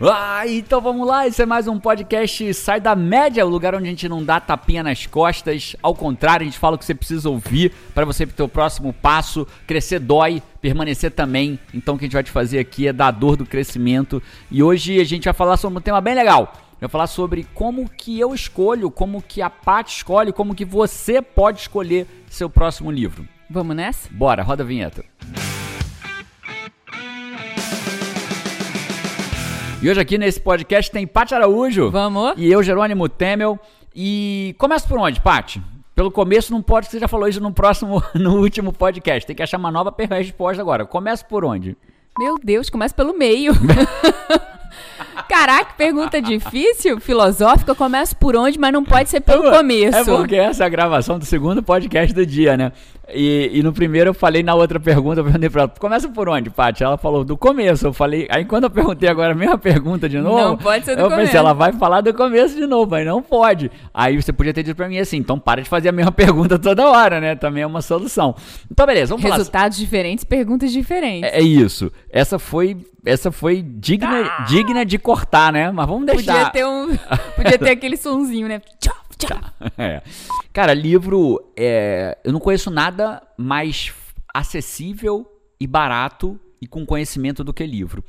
Ah, então vamos lá, esse é mais um podcast Sai da Média, o lugar onde a gente não dá tapinha nas costas, ao contrário, a gente fala o que você precisa ouvir para você ter o próximo passo, crescer dói, permanecer também. Então o que a gente vai te fazer aqui é dar a dor do crescimento. E hoje a gente vai falar sobre um tema bem legal. Vai falar sobre como que eu escolho, como que a Paty escolhe, como que você pode escolher seu próximo livro. Vamos nessa? Bora, roda a vinheta. E hoje aqui nesse podcast tem Paty Araújo. Vamos. E eu, Jerônimo Temel. E começa por onde, Paty? Pelo começo não pode, você já falou isso no próximo, no último podcast. Tem que achar uma nova resposta agora. Começa por onde? Meu Deus, começa pelo meio. Caraca, pergunta difícil, filosófica. Eu começo por onde, mas não pode ser pelo é, começo. É porque essa é a gravação do segundo podcast do dia, né? E, e no primeiro eu falei na outra pergunta, eu perguntei pra ela, começa por onde, Paty? Ela falou do começo. Eu falei, aí quando eu perguntei agora a mesma pergunta de novo, não pode ser do eu começo. pensei, ela vai falar do começo de novo, mas não pode. Aí você podia ter dito pra mim assim, então para de fazer a mesma pergunta toda hora, né? Também é uma solução. Então, beleza, vamos Resultados falar. diferentes, perguntas diferentes. É, é, isso. Essa foi, essa foi digna, ah. digna de cortar, né? Mas vamos deixar. Podia ter um, podia ter aquele sonzinho, né? Tchau. Tchau. É. Cara, livro, é, eu não conheço nada mais acessível e barato e com conhecimento do que livro.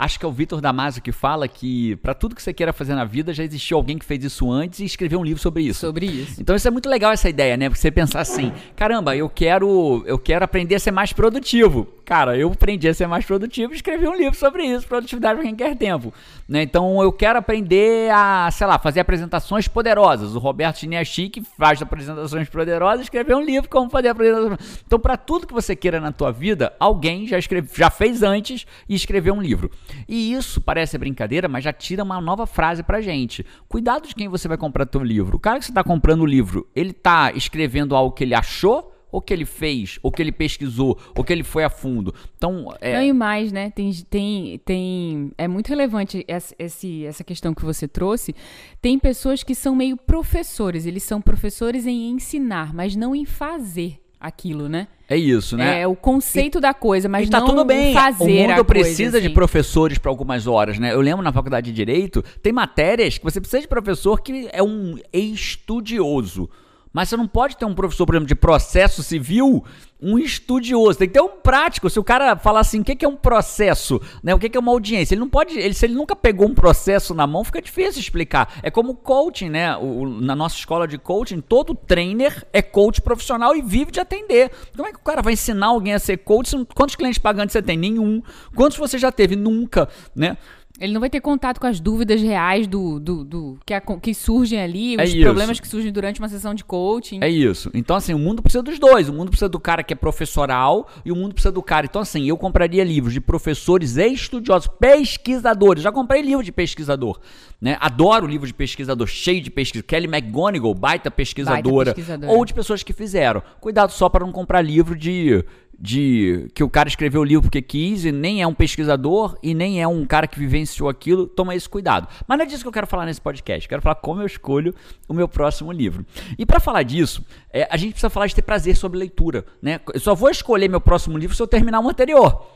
Acho que é o Vitor Damasio que fala que para tudo que você queira fazer na vida já existiu alguém que fez isso antes e escreveu um livro sobre isso. Sobre isso. Então isso é muito legal essa ideia, né? Porque você pensar assim, caramba, eu quero, eu quero aprender a ser mais produtivo. Cara, eu aprendi a ser mais produtivo e escrevi um livro sobre isso, produtividade para quem quer tempo. Né? Então eu quero aprender a, sei lá, fazer apresentações poderosas. O Roberto Chiniachi, faz apresentações poderosas, escreveu um livro como fazer apresentações. Então para tudo que você queira na tua vida, alguém já, escreve, já fez antes e escreveu um livro. E isso parece brincadeira, mas já tira uma nova frase pra gente. Cuidado de quem você vai comprar teu livro. O cara que você está comprando o livro, ele está escrevendo algo que ele achou ou que ele fez, ou que ele pesquisou, ou que ele foi a fundo. Então, é... Não, e mais, né? Tem, tem, tem... É muito relevante essa, essa questão que você trouxe. Tem pessoas que são meio professores. Eles são professores em ensinar, mas não em fazer aquilo, né? É isso, né? É o conceito e, da coisa, mas e tá não tudo bem. fazer O mundo precisa coisa, de assim. professores para algumas horas, né? Eu lembro na faculdade de direito, tem matérias que você precisa de professor que é um estudioso. Mas você não pode ter um professor, por exemplo, de processo civil, um estudioso. Tem que ter um prático. Se o cara falar assim, o que é um processo? Né? O que é uma audiência? Ele não pode. Ele, se ele nunca pegou um processo na mão, fica difícil explicar. É como coaching, né? O, na nossa escola de coaching, todo trainer é coach profissional e vive de atender. Como é que o cara vai ensinar alguém a ser coach? Quantos clientes pagantes você tem? Nenhum. Quantos você já teve? Nunca, né? Ele não vai ter contato com as dúvidas reais do, do, do que, a, que surgem ali, É os isso. problemas que surgem durante uma sessão de coaching. É isso. Então, assim, o mundo precisa dos dois. O mundo precisa do cara que é professoral e o mundo precisa do cara. Então, assim, eu compraria livros de professores e estudiosos, pesquisadores. Já comprei livro de pesquisador. Né? Adoro livro de pesquisador, cheio de pesquisa. Kelly McGonigal, baita pesquisadora. Baita pesquisadora. Ou de pessoas que fizeram. Cuidado só para não comprar livro de de que o cara escreveu o livro porque quis e nem é um pesquisador e nem é um cara que vivenciou aquilo, toma esse cuidado. Mas não é disso que eu quero falar nesse podcast. Quero falar como eu escolho o meu próximo livro. E para falar disso, é, a gente precisa falar de ter prazer sobre leitura, né? Eu só vou escolher meu próximo livro se eu terminar o anterior.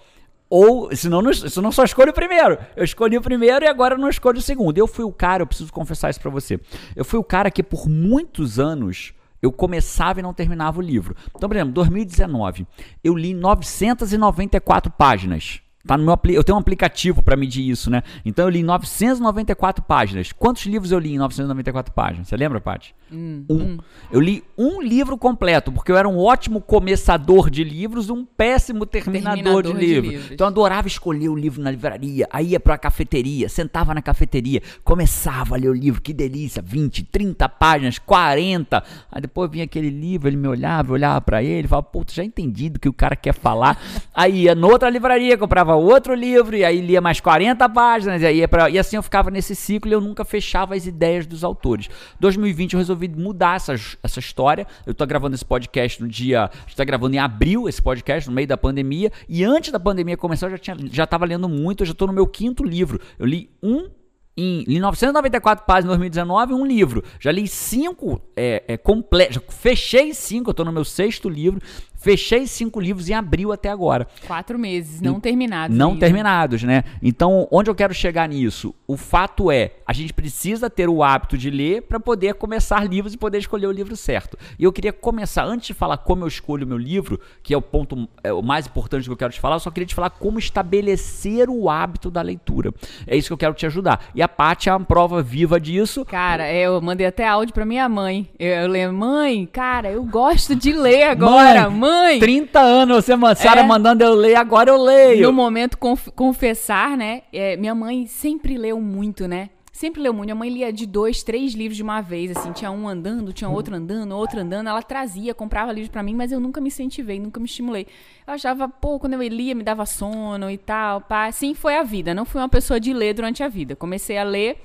Ou, senão, não, senão só escolho o primeiro. Eu escolhi o primeiro e agora não escolho o segundo. Eu fui o cara, eu preciso confessar isso para você. Eu fui o cara que por muitos anos eu começava e não terminava o livro. Então, por exemplo, 2019, eu li 994 páginas. Tá no meu, eu tenho um aplicativo para medir isso, né? Então eu li 994 páginas. Quantos livros eu li em 994 páginas? Você lembra, Paty? Hum, um. hum. Eu li um livro completo, porque eu era um ótimo começador de livros, um péssimo terminador, Terminador de, de livros. livros. Então eu adorava escolher o livro na livraria, aí ia pra cafeteria, sentava na cafeteria, começava a ler o livro, que delícia, 20, 30 páginas, 40. Aí depois vinha aquele livro, ele me olhava, eu olhava para ele, falava, pô, já entendi do que o cara quer falar. aí ia noutra livraria, comprava outro livro, e aí lia mais 40 páginas, e, aí ia pra, e assim eu ficava nesse ciclo e eu nunca fechava as ideias dos autores. 2020 eu resolvi mudar essa, essa história. Eu tô gravando esse podcast no dia. A gente tá gravando em abril esse podcast, no meio da pandemia. E antes da pandemia começar, eu já, tinha, já tava lendo muito, eu já tô no meu quinto livro. Eu li um em, li 994 páginas em 2019, um livro. Já li cinco é, é, completos. Fechei cinco, eu tô no meu sexto livro. Fechei cinco livros em abril até agora. Quatro meses, não terminados. Não ainda. terminados, né? Então, onde eu quero chegar nisso? O fato é, a gente precisa ter o hábito de ler para poder começar livros e poder escolher o livro certo. E eu queria começar, antes de falar como eu escolho o meu livro, que é o ponto é, o mais importante que eu quero te falar, eu só queria te falar como estabelecer o hábito da leitura. É isso que eu quero te ajudar. E a Paty é uma prova viva disso. Cara, eu mandei até áudio pra minha mãe. Eu, eu lembro, mãe, cara, eu gosto de ler agora, mãe. 30 anos você, Sara, É. mandando eu ler, agora eu leio. No momento, conf- confessar, né? é, minha mãe sempre leu muito, né? Sempre leu muito. Minha mãe lia de dois, três livros de uma vez, assim. Tinha um andando, tinha outro andando, outro andando. Ela trazia, comprava livros pra mim, mas eu nunca me incentivei, nunca me estimulei. Eu achava, pô, quando eu lia, me dava sono e tal, pá. Assim foi a vida. Não fui uma pessoa de ler durante a vida. Comecei a ler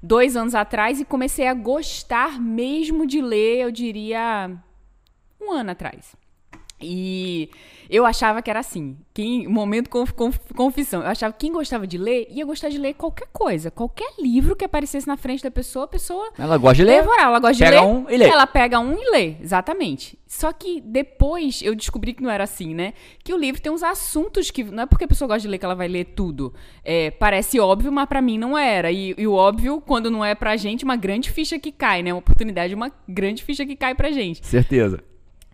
dois anos atrás e comecei a gostar mesmo de ler, eu diria, um ano atrás. E eu achava que era assim. Quem, momento conf, conf- confissão. Eu achava que quem gostava de ler ia gostar de ler qualquer coisa. Qualquer livro que aparecesse na frente da pessoa, a pessoa Ela gosta de ler. devorar. Ela gosta Pega de ler. um e lê. Ela pega um e lê, exatamente. Só que depois eu descobri que não era assim, né? Que o livro tem uns assuntos que. Não é porque a pessoa gosta de ler que ela vai ler tudo. É, parece óbvio, mas pra mim não era. E, e o óbvio, quando não é pra gente, uma grande ficha que cai, né? Uma oportunidade, uma grande ficha que cai pra gente. Certeza.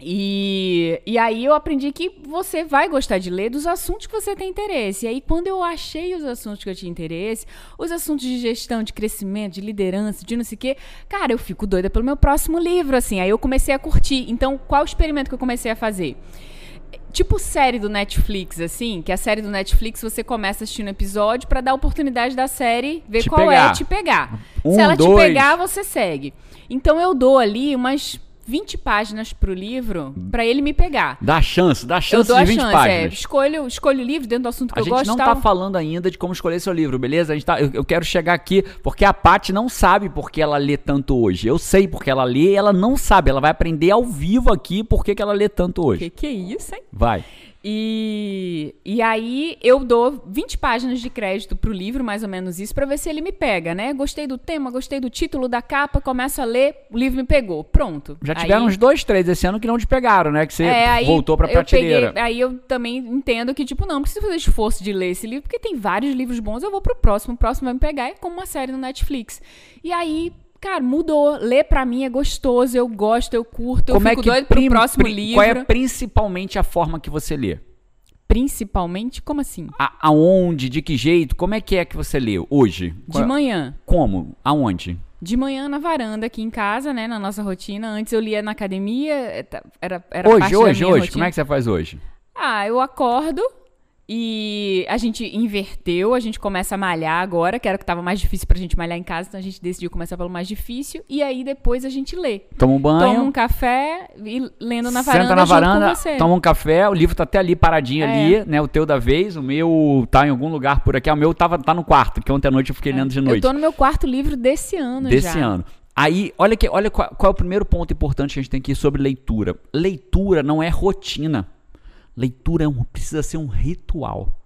E, e aí eu aprendi que você vai gostar de ler dos assuntos que você tem interesse. E aí, quando eu achei os assuntos que eu tinha interesse, os assuntos de gestão, de crescimento, de liderança, de não sei o quê, cara, eu fico doida pelo meu próximo livro, assim. Aí eu comecei a curtir. Então, qual o experimento que eu comecei a fazer? Tipo série do Netflix, assim, que a série do Netflix você começa assistindo episódio pra dar oportunidade da série ver Te qual pegar. é te pegar. Um, Se ela te dois. pegar, você segue. Então eu dou ali umas 20 páginas pro livro pra ele me pegar. Dá chance, dá Eu chance dou de a 20 chance, é, páginas. escolho, escolho o livro dentro do assunto que A eu gente gosto não tal. tá falando ainda de como escolher seu livro, beleza? A gente tá, eu, eu quero chegar aqui porque a Paty não sabe porque ela lê tanto hoje. Eu sei porque ela lê e ela não sabe. Ela vai aprender ao vivo aqui porque que ela lê tanto hoje. Que que é isso, hein? Vai. E, e aí eu dou 20 páginas de crédito pro livro, mais ou menos isso, pra ver se ele me pega, né? Gostei do tema, gostei do título, da capa, começo a ler, o livro me pegou. Pronto. Já Aí- tiveram uns dois, três esse ano que não te pegaram, né? Que você É, aí voltou pra eu prateleira. peguei- aí eu também entendo que, tipo, não, não preciso fazer esforço de ler esse livro, porque tem vários livros bons, eu vou pro próximo, o próximo vai me pegar, é como uma série no Netflix. E aí, cara, mudou. Ler pra mim é gostoso, eu gosto, eu curto, eu Como é fico que doido pro próximo livro. Qual é principalmente a forma que você lê? Principalmente, como assim? A- aonde, de que jeito? Como é que é que você lê hoje? De Qual- manhã. Como? Aonde? De manhã na varanda aqui em casa, né, na nossa rotina. Antes eu lia na academia, é, tá- era, era hoje, parte hoje, hoje. minha Como rotina. é que você faz hoje? Ah, eu acordo e a gente inverteu, a gente começa a malhar agora, que era o que tava mais difícil pra gente malhar em casa, então a gente decidiu começar pelo mais difícil, e aí depois a gente lê. Toma um banho. Toma um café e lendo na varanda Senta na varanda, toma um café, o livro tá até ali paradinho É. ali, né? O teu da vez, o meu tá em algum lugar por aqui. Ah, O meu tava, tá no quarto, que ontem à noite eu fiquei lendo de Eu noite. tô no meu quarto livro desse ano Desse já. ano. Aí, olha, que, olha qual, qual é o primeiro ponto importante que a gente tem aqui sobre leitura. Leitura não é rotina. Leitura é precisa ser um ritual.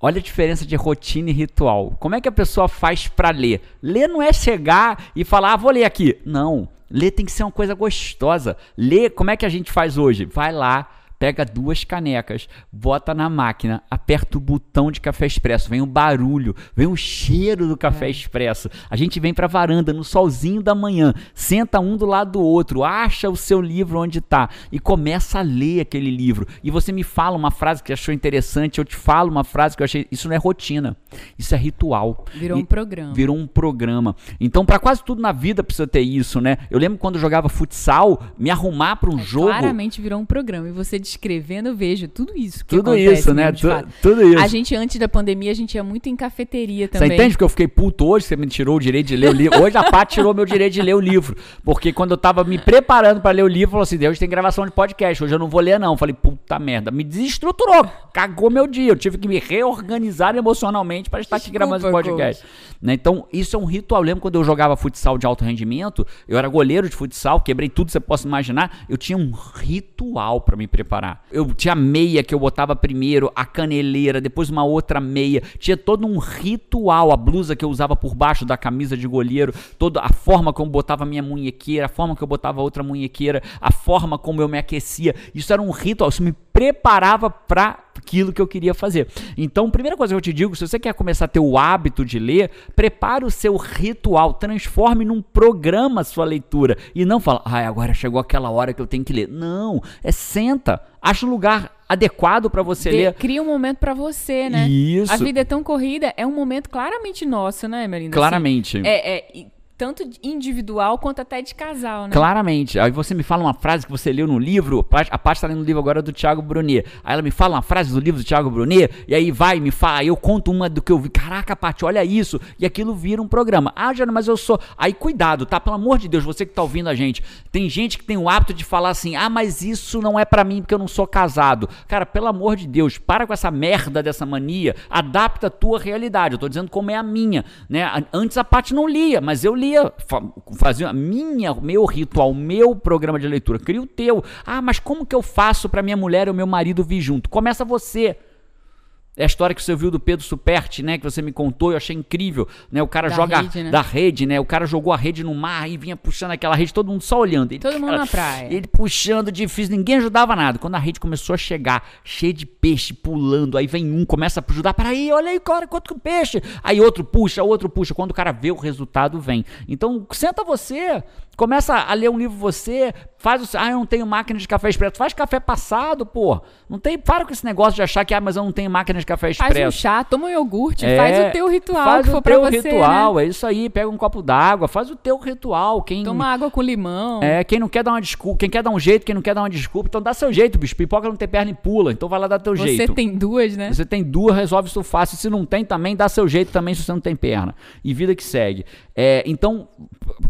Olha a diferença de rotina e ritual. Como é que a pessoa faz pra ler? Ler não é chegar e falar, ah, vou ler aqui. Não. Ler tem que ser uma coisa gostosa. Ler, como é que a gente faz hoje? Vai lá, pega duas canecas, bota na máquina, aperta o botão de café expresso, vem o barulho, vem o cheiro do café expresso. A gente vem pra varanda no solzinho da manhã, senta um do lado do outro, acha o seu livro onde tá e começa a ler aquele livro. E você me fala uma frase que achou interessante, eu te falo uma frase que eu achei, isso não é rotina, isso é ritual. Virou E- um programa. Virou um programa. Então, pra quase tudo na vida precisa ter isso, né? Eu lembro quando eu jogava futsal, me arrumar pra um jogo. Claramente virou um programa. E você descrevendo, eu vejo tudo isso. que Tudo isso, né? Tu- tudo isso. A gente, antes da pandemia, a gente ia muito em cafeteria Você também. entende porque eu fiquei puto hoje? Você me tirou o direito de ler o livro. Hoje a Paty tirou meu direito de ler o livro. Porque quando eu tava me preparando pra ler o livro, falou assim: Deus tem gravação de podcast. Hoje eu não vou ler, não. Eu Falei, puta merda. Me desestruturou. Cagou meu dia. Eu tive que me reorganizar emocionalmente pra estar aqui gravando esse podcast. Né? Então, isso é um ritual. Eu lembro quando eu jogava futsal de alto rendimento, eu era goleiro de futsal, quebrei tudo que você possa imaginar. Eu tinha um ritual pra me preparar Eu tinha meia que eu botava primeiro, a caneleira, depois uma outra meia. Tinha todo um ritual, a blusa que eu usava por baixo da camisa de goleiro, toda a forma como eu botava minha munhequeira, a forma que eu botava outra munhequeira, a forma como eu me aquecia. Isso era um ritual, isso me preparava para aquilo que eu queria fazer. Então, primeira coisa que eu te digo, se você quer começar a ter o hábito de ler, prepare o seu ritual, transforme num programa a sua leitura e não fala, ai, agora chegou aquela hora que eu tenho que ler. Não, é senta, acha um lugar adequado para você De, ler. Cria um momento para você, né? Isso. A vida é tão corrida, é um momento claramente nosso, né, Melinda? Claramente. Assim, é, é, tanto individual quanto até de casal, né? Claramente. Aí você me fala uma frase que você leu no livro, a Paty está lendo o livro agora do Thiago Brunet. Aí ela me fala uma frase do livro do Thiago Brunet, e aí vai, me fala, eu conto uma do que eu vi. Caraca, Paty, olha isso. E aquilo vira um programa. Ah, Jana, mas eu sou. Aí cuidado, tá? Pelo amor de Deus, você que tá ouvindo a gente. Tem gente que tem o hábito de falar assim: ah, mas isso não é para mim porque eu não sou casado. Cara, pelo amor de Deus, para com essa merda dessa mania, adapta a tua realidade. Eu tô dizendo como é a minha, né? Antes a Paty não lia, mas eu lia fazia minha, meu ritual, meu programa de leitura. Cria o teu. Ah, mas como que eu faço para minha mulher e o meu marido vir junto? Começa você. É a história que você viu do Pedro Superti, né? Que você me contou, eu achei incrível. Né? O cara da joga rede, né? da rede, né? O cara jogou a rede no mar e vinha puxando aquela rede, todo mundo só olhando. Ele, todo cara, mundo na praia. Ele puxando difícil, ninguém ajudava nada. Quando a rede começou a chegar, cheia de peixe pulando, aí vem um, começa a ajudar. Peraí, olha aí, cara, quanto peixe. Aí outro puxa, outro puxa. Quando o cara vê o resultado, vem. Então, senta você, Começa a ler um livro você, faz o. Ah, eu não tenho máquina de café expresso. Faz café passado, pô. Não tem. Para com esse negócio de achar que, ah, mas eu não tenho máquina de café expresso. Faz um chá, toma um iogurte, é, faz o teu ritual. Faz o teu você, ritual, né? é isso aí. Pega um copo d'água, faz o teu ritual. Quem, toma água com limão. É, quem não quer dar uma desculpa, quem quer dar um jeito, quem não quer dar uma desculpa, então dá seu jeito, bicho. Pipoca não tem perna e pula, então vai lá dar teu você jeito. Você tem duas, né? Você tem duas, resolve isso fácil. Se não tem também, dá seu jeito também se você não tem perna. E vida que segue. É, então,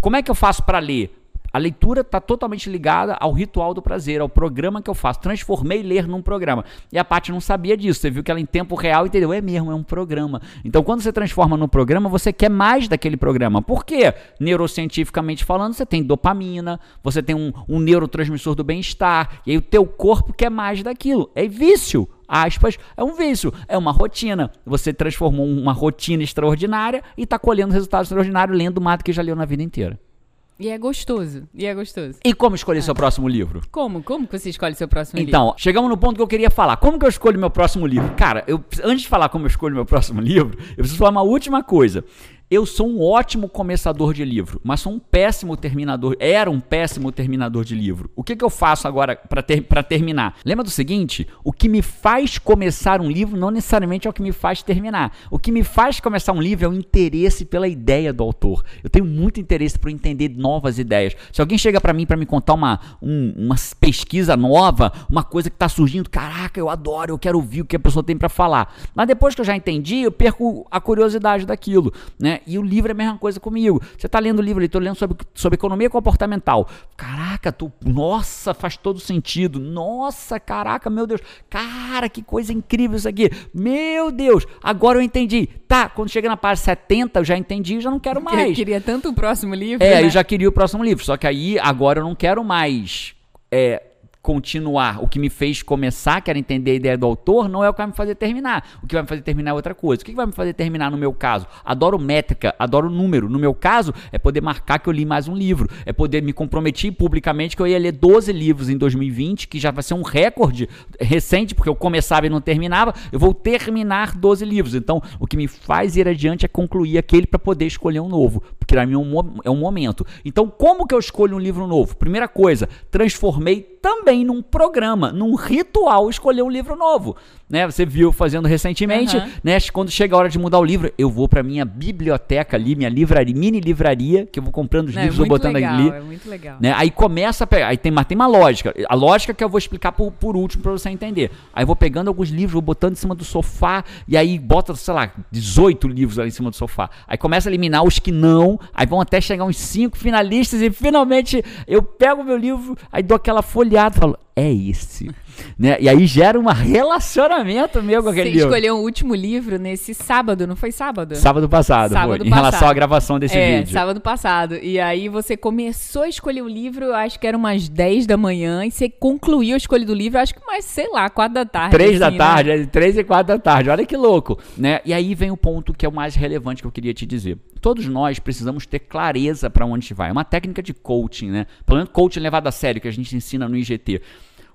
como é que eu faço para ler? A leitura está totalmente ligada ao ritual do prazer, ao programa que eu faço. Transformei ler num programa. E a Paty não sabia disso. Você viu que ela em tempo real entendeu. É mesmo, é um programa. Então, quando você transforma num programa, você quer mais daquele programa. Por quê? Neurocientificamente falando, você tem dopamina, você tem um, um neurotransmissor do bem-estar, e aí o teu corpo quer mais daquilo. É vício aspas, é um vício, é uma rotina. Você transformou uma rotina extraordinária e está colhendo resultados extraordinários lendo mais do que já leu na vida inteira. E é gostoso. E é gostoso. E como escolher seu próximo livro? Como? Como que você escolhe seu próximo então, livro? Então, chegamos no ponto que eu queria falar. Como que eu escolho meu próximo livro? Cara, eu, antes de falar como eu escolho meu próximo livro, eu preciso falar uma última coisa. Eu sou um ótimo começador de livro, mas sou um péssimo terminador. Era um péssimo terminador de livro. O que, que eu faço agora para ter, terminar? Lembra do seguinte? O que me faz começar um livro não necessariamente é o que me faz terminar. O que me faz começar um livro é o interesse pela ideia do autor. Eu tenho muito interesse por entender novas ideias. Se alguém chega para mim para me contar uma, um, uma pesquisa nova, uma coisa que está surgindo, caraca, eu adoro, eu quero ouvir o que a pessoa tem para falar. Mas depois que eu já entendi, eu perco a curiosidade daquilo, né? E o livro é a mesma coisa comigo. Você está lendo o livro, estou lendo sobre, sobre economia comportamental. Caraca, tu, nossa, faz todo sentido. Nossa, caraca, meu Deus. Cara, que coisa incrível isso aqui. Meu Deus, agora eu entendi. Tá, quando chega na página 70, eu já entendi, já não quero mais. Eu queria tanto o próximo livro. É, né? eu já queria o próximo livro. Só que aí, agora eu não quero mais. É, continuar. O que me fez começar, que era entender a ideia do autor, não é o que vai me fazer terminar. O que vai me fazer terminar é outra coisa. O que vai me fazer terminar no meu caso? Adoro métrica, adoro número. No meu caso, é poder marcar que eu li mais um livro. É poder me comprometer publicamente que eu ia ler 12 livros em 2020, que já vai ser um recorde recente, porque eu começava e não terminava. Eu vou terminar 12 livros. Então, o que me faz ir adiante é concluir aquele para poder escolher um novo. Porque para mim é é um momento. Então, como que eu escolho um livro novo? Primeira coisa, transformei também num programa, num ritual escolher um livro novo. Né? Você viu fazendo recentemente, uhum. né? Quando chega a hora de mudar o livro, eu vou para minha biblioteca ali, minha livraria, mini livraria, que eu vou comprando os Não, livros, é vou botando legal, ali. É muito legal. Né? Aí começa a pegar, aí tem, mas tem uma lógica. A lógica que eu vou explicar por, por último para você entender. Aí eu vou pegando alguns livros, vou botando em cima do sofá, e aí bota, sei lá, 18 livros ali em cima do sofá. Aí começa a eliminar os que não, aí vão até chegar uns 5 finalistas, e finalmente eu pego o meu livro, aí dou aquela folhada e falo, é esse. Né? E aí gera um relacionamento meu com aquele Você livro. escolheu o último livro nesse sábado, não foi sábado? Sábado passado, Sábado foi, em relação à gravação desse é, vídeo. sábado passado. E aí você começou a escolher o livro, acho que era umas 10 da manhã, e você concluiu a escolha do livro, acho que mais, sei lá, 4 da tarde. Três da assim, né? tarde, é, três e quatro da tarde. Olha que louco, né? E aí vem o ponto que é o mais relevante que eu queria te dizer. Todos nós precisamos ter clareza para onde a gente vai. É uma técnica de coaching, né? Pelo menos coaching levado a sério que a gente ensina no IGT.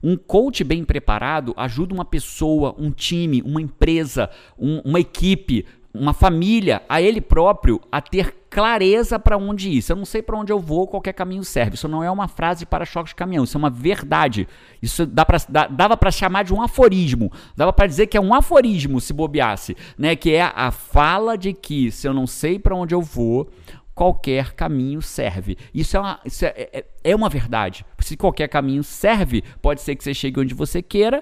Um coach bem preparado ajuda uma pessoa, um time, uma empresa, um- uma equipe, uma família, a ele próprio a ter clareza para onde ir. Se eu não sei para onde eu vou, qualquer caminho serve. Isso não é uma frase para choque de caminhão, isso é uma verdade. Isso dá pra, dá- dava para chamar de um aforismo. Dava para dizer que é um aforismo se bobeasse, né? Que é a fala de que se eu não sei para onde eu vou, qualquer caminho serve. Isso é uma, isso é, é- é uma verdade. Se qualquer caminho serve, pode ser que você chegue onde você queira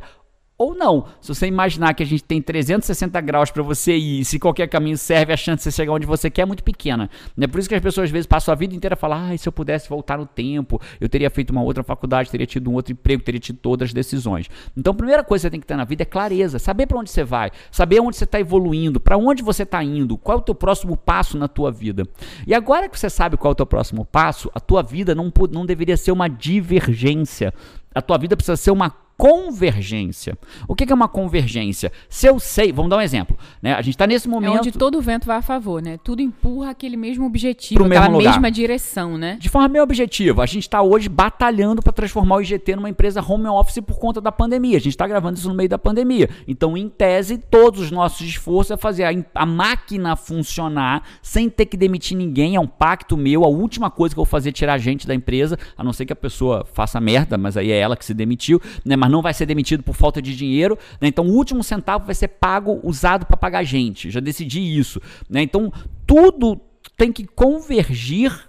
ou não. Se você imaginar que a gente tem 360 graus para você ir, e se qualquer caminho serve, a chance de você chegar onde você quer é muito pequena. É por isso que as pessoas às vezes passam a vida inteira falando: ah, se eu pudesse voltar no tempo, eu teria feito uma outra faculdade, teria tido um outro emprego, teria tido todas as decisões. Então, a primeira coisa que você tem que ter na vida é clareza, saber para onde você vai, saber onde você está evoluindo, para onde você está indo, qual é o teu próximo passo na tua vida. E agora que você sabe qual é o teu próximo passo, a tua vida não, não deveria ser uma divergência. A tua vida precisa ser uma convergência. O que é uma convergência? Se eu sei, vamos dar um exemplo, né? A gente está nesse É momento onde todo o vento vai a favor, né? Tudo empurra aquele mesmo objetivo, aquela mesmo lugar. mesma direção, né? de forma bem objetiva. A gente está hoje batalhando para transformar o IGT numa empresa home office por conta da pandemia. A gente está gravando isso no meio da pandemia. Então, em tese, todos os nossos esforços é fazer a, a máquina funcionar sem ter que demitir ninguém. É um pacto meu. A última coisa que eu vou fazer é tirar a gente da empresa, a não ser que a pessoa faça merda, mas aí é ela que se demitiu, né? Mas não vai ser demitido por falta de dinheiro. né? Então, o último centavo vai ser pago, usado para pagar gente. Já decidi isso. né? Então, tudo tem que convergir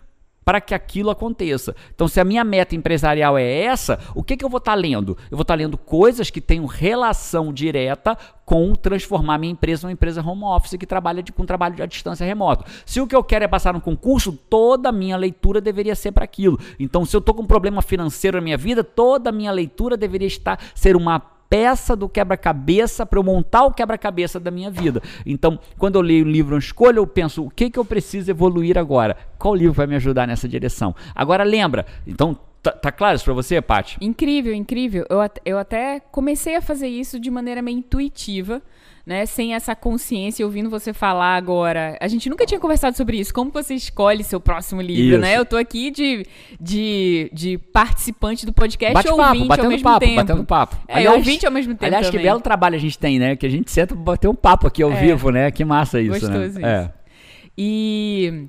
para que aquilo aconteça. Então, se a minha meta empresarial é essa, o que, que eu vou estar lendo? Eu vou estar lendo coisas que tenham relação direta com transformar minha empresa numa empresa home office que trabalha de, com trabalho à distância remoto. Se o que eu quero é passar no concurso, toda a minha leitura deveria ser para aquilo. Então, se eu estou com um problema financeiro na minha vida, toda a minha leitura deveria estar ser uma peça do quebra-cabeça para eu montar o quebra-cabeça da minha vida. Então, quando eu leio um livro, uma escolha, eu penso o que, que eu preciso evoluir agora? Qual livro vai me ajudar nessa direção? Agora, lembra, então, tá, tá claro isso para você, Paty? Incrível, incrível. Eu, eu até comecei a fazer isso de maneira meio intuitiva, né? Sem essa consciência, ouvindo você falar agora. A gente nunca tinha conversado sobre isso. Como você escolhe seu próximo livro, Isso. né? Eu tô aqui de, de, de participante do podcast Bate-papo, ouvinte ao batendo mesmo papo, tempo. batendo papo. É, ouvinte ao mesmo tempo Aliás, também. que belo trabalho a gente tem, né? Que a gente senta pra bater um papo aqui ao É. vivo, né? Que massa isso, Gostoso né? isso. E,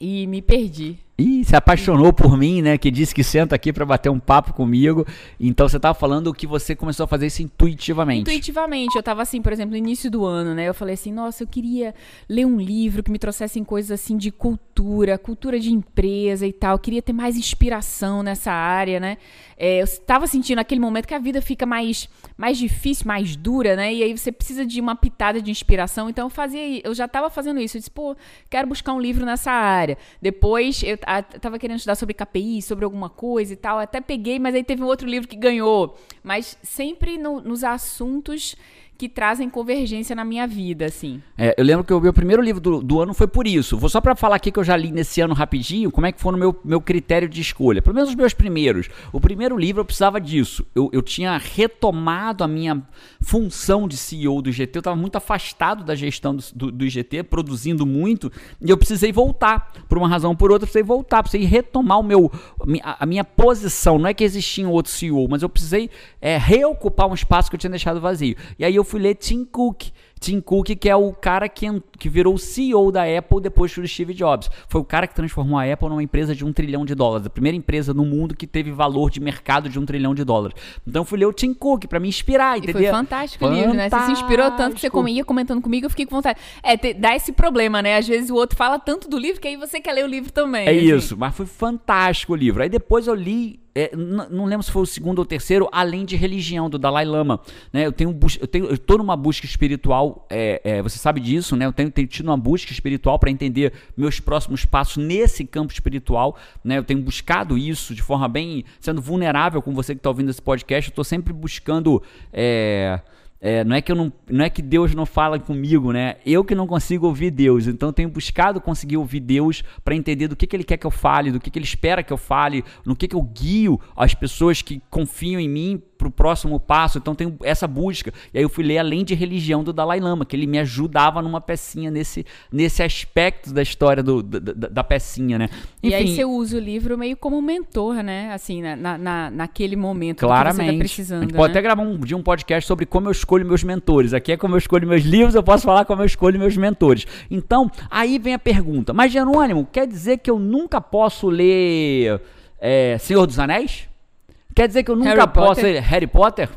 e me perdi. Ih, se apaixonou por mim, né? Que disse que senta aqui pra bater um papo comigo. Então você tava falando que você começou a fazer isso intuitivamente. Intuitivamente, eu tava assim, por exemplo, no início do ano, né? Eu falei assim, nossa, eu queria ler um livro que me trouxessem coisas assim de cultura, cultura de empresa e tal. Eu queria ter mais inspiração nessa área, né? É, eu estava sentindo naquele momento que a vida fica mais, mais difícil, mais dura, né? E aí você precisa de uma pitada de inspiração. Então eu fazia, eu já estava fazendo isso. Eu disse, pô, quero buscar um livro nessa área. Depois eu tava querendo estudar sobre KPI, sobre alguma coisa e tal. Até peguei, mas aí teve um outro livro que ganhou. Mas sempre no- nos assuntos que trazem convergência na minha vida, assim. É, eu lembro que o meu primeiro livro do, do ano foi por isso. Vou só pra falar aqui que eu já li nesse ano rapidinho, como é que foi no meu, meu critério de escolha. Pelo menos os meus primeiros. O primeiro livro eu precisava disso. Eu, eu tinha retomado a minha função de CEO do IGT. Eu estava muito afastado da gestão do, do, do IGT, produzindo muito, e eu precisei voltar. Por uma razão ou por outra, eu precisei voltar, precisei retomar o meu, a, minha posição. Não é que existia um outro CEO, mas eu precisei é, reocupar um espaço que eu tinha deixado vazio. E aí eu fui ler Tim Cook. Tim Cook, que é o cara que, que virou o CEO da Apple depois do Steve Jobs. Foi o cara que transformou a Apple numa empresa de um trilhão de dólares. A primeira empresa no mundo que teve valor de mercado de um trilhão de dólares. Então eu fui ler o Tim Cook para me inspirar, E entendeu? foi fantástico o livro, né? Você se inspirou tanto que você Fantástico. ia comentando comigo, eu fiquei com vontade. É, te- dá esse problema, né? Às vezes o outro fala tanto do livro que aí você quer ler o livro também. É assim. isso, mas foi fantástico o livro. Aí depois eu li é, não lembro se foi o segundo ou terceiro, além de religião, do Dalai Lama. Né? Eu tenho eu tenho, eu tô numa busca espiritual, é, é, você sabe disso, né? Eu tenho, tenho tido uma busca espiritual para entender meus próximos passos nesse campo espiritual, né? Eu tenho buscado isso de forma bem, sendo vulnerável com você que está ouvindo esse podcast. Eu estou sempre buscando é, é, não é que eu não, não é que Deus não fala comigo, né? Eu que não consigo ouvir Deus. Então eu tenho buscado conseguir ouvir Deus para entender do que, que Ele quer que eu fale, do que, que Ele espera que eu fale, no que, que eu guio as pessoas que confiam em mim para o próximo passo. Então tem essa busca. E aí eu fui ler Além de Religião do Dalai Lama, que ele me ajudava numa pecinha nesse, nesse aspecto da história do, da, da pecinha, né? Enfim, e aí você usa o livro meio como mentor, né? Assim, na, na, naquele momento Claramente. que você tá precisando. A gente pode né? até gravar um dia um podcast sobre como eu escolho meus mentores. Aqui é como eu escolho meus livros, eu posso falar como eu escolho meus mentores. Então, aí vem a pergunta. Mas, Jerônimo, quer dizer que eu nunca posso ler é, Senhor dos Anéis? Quer dizer que eu nunca Harry posso Potter? ler Harry Potter?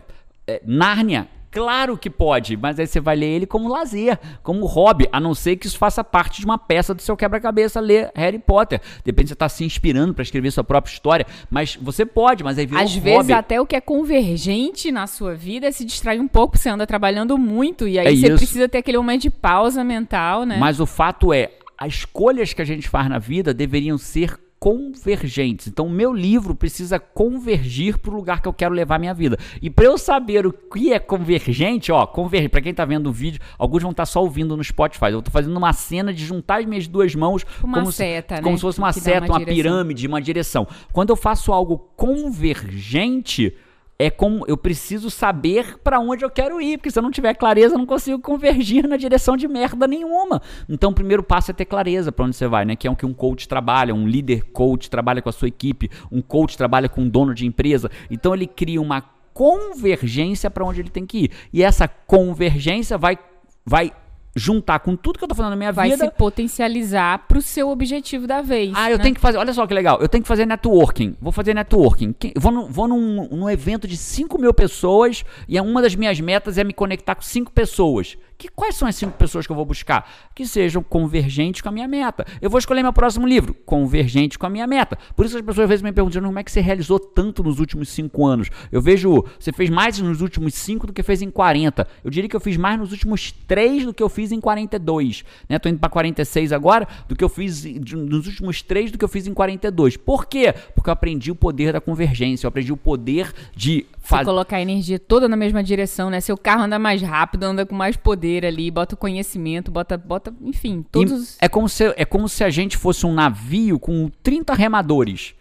É, Nárnia? Claro que pode, mas aí você vai ler ele como lazer, como hobby, a não ser que isso faça parte de uma peça do seu quebra-cabeça, ler Harry Potter. Depende se você está se inspirando para escrever sua própria história, mas você pode, mas aí virou Às vezes até o que é convergente na sua vida é se distrair um pouco, você anda trabalhando muito e aí é você isso. precisa ter aquele momento de pausa mental, né? Mas o fato é, as escolhas que a gente faz na vida deveriam ser convergentes. Então, o meu livro precisa convergir para o lugar que eu quero levar minha vida. E para eu saber o que é convergente, ó, convergir, para quem está vendo o vídeo, alguns vão estar tá só ouvindo no Spotify. Eu estou fazendo uma cena de juntar as minhas duas mãos uma como seta, se, né? como se fosse uma que seta, uma, uma pirâmide, uma direção. Quando eu faço algo convergente, é como eu preciso saber para onde eu quero ir, porque se eu não tiver clareza, eu não consigo convergir na direção de merda nenhuma. Então, o primeiro passo é ter clareza para onde você vai, né? Que é o que um coach trabalha, um líder coach trabalha com a sua equipe, um coach trabalha com um dono de empresa. Então, ele cria uma convergência para onde ele tem que ir. E essa convergência vai vai juntar com tudo que eu tô fazendo na minha vai vida. Vai se potencializar pro seu objetivo da vez. Ah, eu né? tenho que fazer. Olha só que legal. Eu tenho que fazer networking. Vou fazer networking. Vou, no, vou num, num evento de 5 mil pessoas e uma das minhas metas é me conectar com 5 pessoas. Que, quais são as cinco pessoas que eu vou buscar? Que sejam convergentes com a minha meta. Eu vou escolher meu próximo livro, convergente com a minha meta. Por isso as pessoas às vezes me perguntam como é que você realizou tanto nos últimos cinco anos. Eu vejo, você fez mais nos últimos cinco do que fez em 40. Eu diria que eu fiz mais nos últimos três do que eu fiz em 42. Né? Indo para 46 agora, do que eu fiz nos últimos três do que eu fiz em 42. Por quê? Porque eu aprendi o poder da convergência, eu aprendi o poder de Faz... colocar a energia toda na mesma direção, né? Seu carro anda mais rápido, anda com mais poder ali, bota o conhecimento, bota, bota, enfim, todos. E é como se é como se a gente fosse um navio com 30 remadores.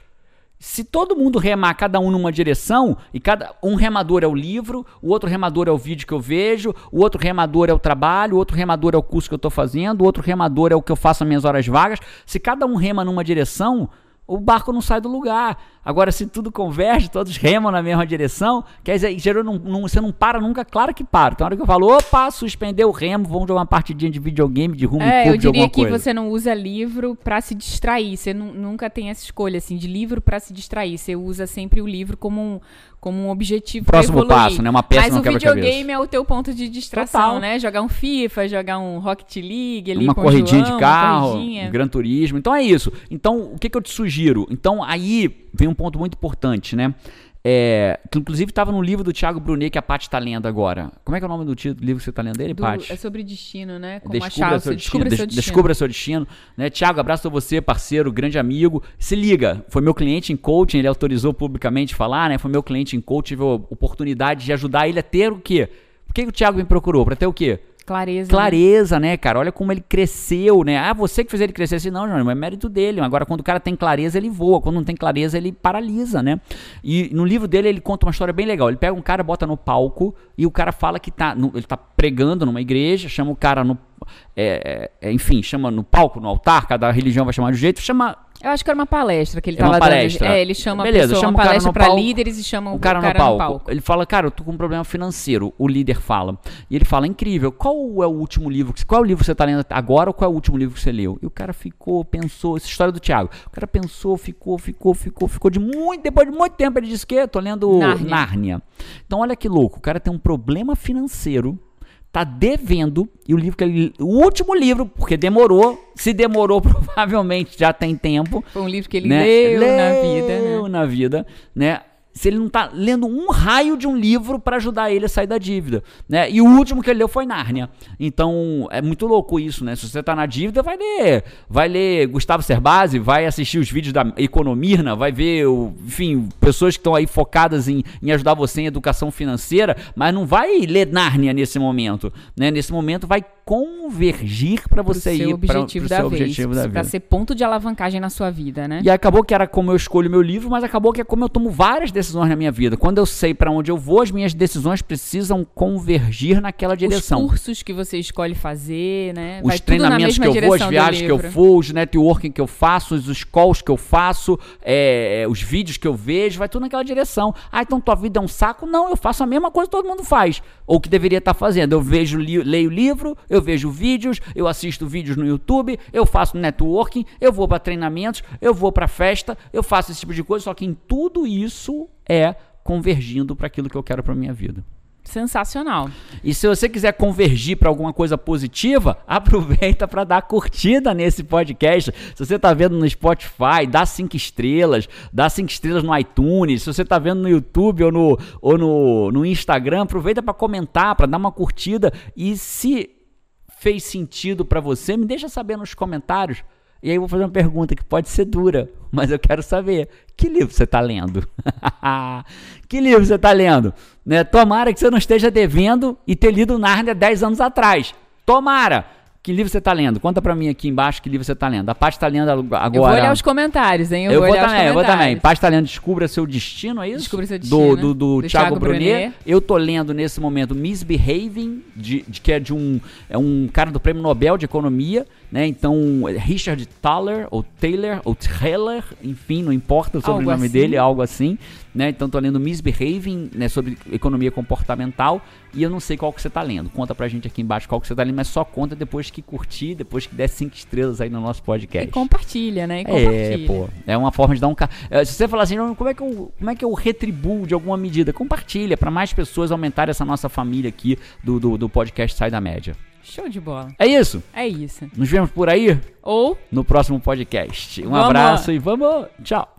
Se todo mundo remar cada um numa direção, e cada um remador é o livro, o outro remador é o vídeo que eu vejo, o outro remador é o trabalho, o outro remador é o curso que eu estou fazendo, o outro remador é o que eu faço nas minhas horas vagas. Se cada um rema numa direção, o barco não sai do lugar. Agora, se tudo converge, todos remam na mesma direção, quer dizer, gerou não, não, você não para nunca, claro que para. Então, na hora que eu falo, opa, suspendeu o remo, vamos jogar uma partidinha de videogame, de rumo é, eu diria que você não usa livro para se distrair. Você nunca tem essa escolha, assim, de livro para se distrair. Você usa sempre o livro como um, como um objetivo Próximo passo, né? Uma peça Mas o videogame é o teu ponto de distração, Total. né? Jogar um FIFA, jogar um Rocket League ali Uma corridinha João, de carro, um Gran Turismo. Então é isso. Então, o que, que eu te sugiro? Então, aí vem um ponto muito importante, né? É, que inclusive estava no livro do Thiago Brunet que a Paty está lendo agora. Como é que é o nome do título do livro que você está lendo dele, Paty? É sobre destino, né? Como descubra, achar, seu destino, descubra, seu destino. descubra seu destino. Né? Tiago, abraço a você, parceiro, grande amigo. Se liga, foi meu cliente em coaching, ele autorizou publicamente falar, né? Foi meu cliente em coaching, tive a oportunidade de ajudar ele a ter o quê? Por que o Thiago me procurou? Para ter o quê? Clareza. Clareza, né? né, cara? Olha como ele cresceu, né? Ah, você que fez ele crescer assim. Não, não, é mérito dele. Agora, quando o cara tem clareza, ele voa. Quando não tem clareza, ele paralisa, né? E no livro dele, ele conta uma história bem legal. Ele pega um cara, bota no palco e o cara fala que tá. No, ele tá pregando numa igreja, chama o cara no. É, é, enfim, chama no palco, no altar, cada religião vai chamar de um jeito, chama eu acho que era uma palestra que ele estava dando. Palestra. É, ele chama Beleza, pessoa, chama uma palestra para líderes e chama o, cara, o cara, no, palco. no, palco. Ele fala, cara, eu tô com um problema financeiro. O líder fala. E ele fala, incrível, qual é o último livro? Qual é o livro que você está lendo agora ou qual é o último livro que você leu? E o cara ficou, pensou, essa história do Tiago. O cara pensou, ficou, ficou, ficou, ficou de muito, depois de muito tempo ele disse que tô lendo Nárnia. Nárnia. Então olha que louco, o cara tem um problema financeiro tá devendo, e o livro que ele. O último livro, porque demorou, se demorou, provavelmente já tem tempo. Foi um livro que ele né? leu, leu na vida. Né? na vida, né? Se ele não está lendo um raio de um livro para ajudar ele a sair da dívida, né? E o último que ele leu foi Nárnia. Então, é muito louco isso, né? Se você está na dívida, vai ler, vai ler Gustavo Cerbasi, vai assistir os vídeos da Economirna, vai ver, o, enfim, pessoas que estão aí focadas em, em ajudar você em educação financeira, mas não vai ler Nárnia nesse momento, né? Nesse momento vai convergir para você ir para o seu objetivo da vida. Para ser ponto de alavancagem na sua vida, né? E acabou que era como eu escolho meu livro, mas acabou que é como eu tomo várias decisões na minha vida. Quando eu sei para onde eu vou, as minhas decisões precisam convergir naquela direção. Os cursos que você escolhe fazer, né? Os Vai treinamentos que eu vou, as viagens que eu vou, os networking que eu faço, os calls que eu faço, é, os vídeos que eu vejo, vai tudo naquela direção. Ah, então tua vida é um saco? Não, eu faço a mesma coisa que todo mundo faz. Ou que deveria estar tá fazendo. Eu vejo, li, leio livro, eu eu vejo vídeos, eu assisto vídeos no YouTube, eu faço networking, eu vou para treinamentos, eu vou para festa, eu faço esse tipo de coisa, só que em tudo isso é convergindo para aquilo que eu quero para minha vida. Sensacional. E se você quiser convergir para alguma coisa positiva, aproveita para dar curtida nesse podcast. Se você está vendo no Spotify, dá cinco estrelas, dá cinco estrelas no iTunes. Se você está vendo no YouTube ou no, ou no, no Instagram, aproveita para comentar, para dar uma curtida. E se fez sentido para você, me deixa saber nos comentários. E aí eu vou fazer uma pergunta que pode ser dura, mas eu quero saber. Que livro você está lendo? que livro você está lendo? Né? Tomara que você não esteja devendo e ter lido Narnia 10 anos atrás. Tomara! Que livro você está lendo? Conta para mim aqui embaixo que livro você está lendo. A Paty está lendo agora. Eu vou olhar os comentários, hein? Eu, eu vou, vou também, eu vou também. Paty está lendo Descubra Seu Destino, é isso? Descubra Seu Destino. Do, do, do, do Thiago, Thiago Brunet. Brunet. Eu tô lendo nesse momento Misbehaving, de, de, que é de um, é um cara do Prêmio Nobel de Economia, né? Então, Richard Thaler, ou Taylor, ou Taylor, enfim, não importa o sobrenome assim. dele, algo assim. Né? Então, tô lendo Misbehaving, né, sobre economia comportamental. E eu não sei qual que você tá lendo. Conta pra gente aqui embaixo qual que você tá lendo, mas só conta depois que curtir, depois que der cinco estrelas aí no nosso podcast. E compartilha, né? E compartilha. É, pô. É uma forma de dar um. É, se você falar assim, como é que eu, como é que eu retribuo de alguma medida? Compartilha para mais pessoas aumentar essa nossa família aqui do, do, do podcast Sai da Média. Show de bola. É isso? É isso. Nos vemos por aí? Ou no próximo podcast. Um vamos. abraço e vamos. Tchau.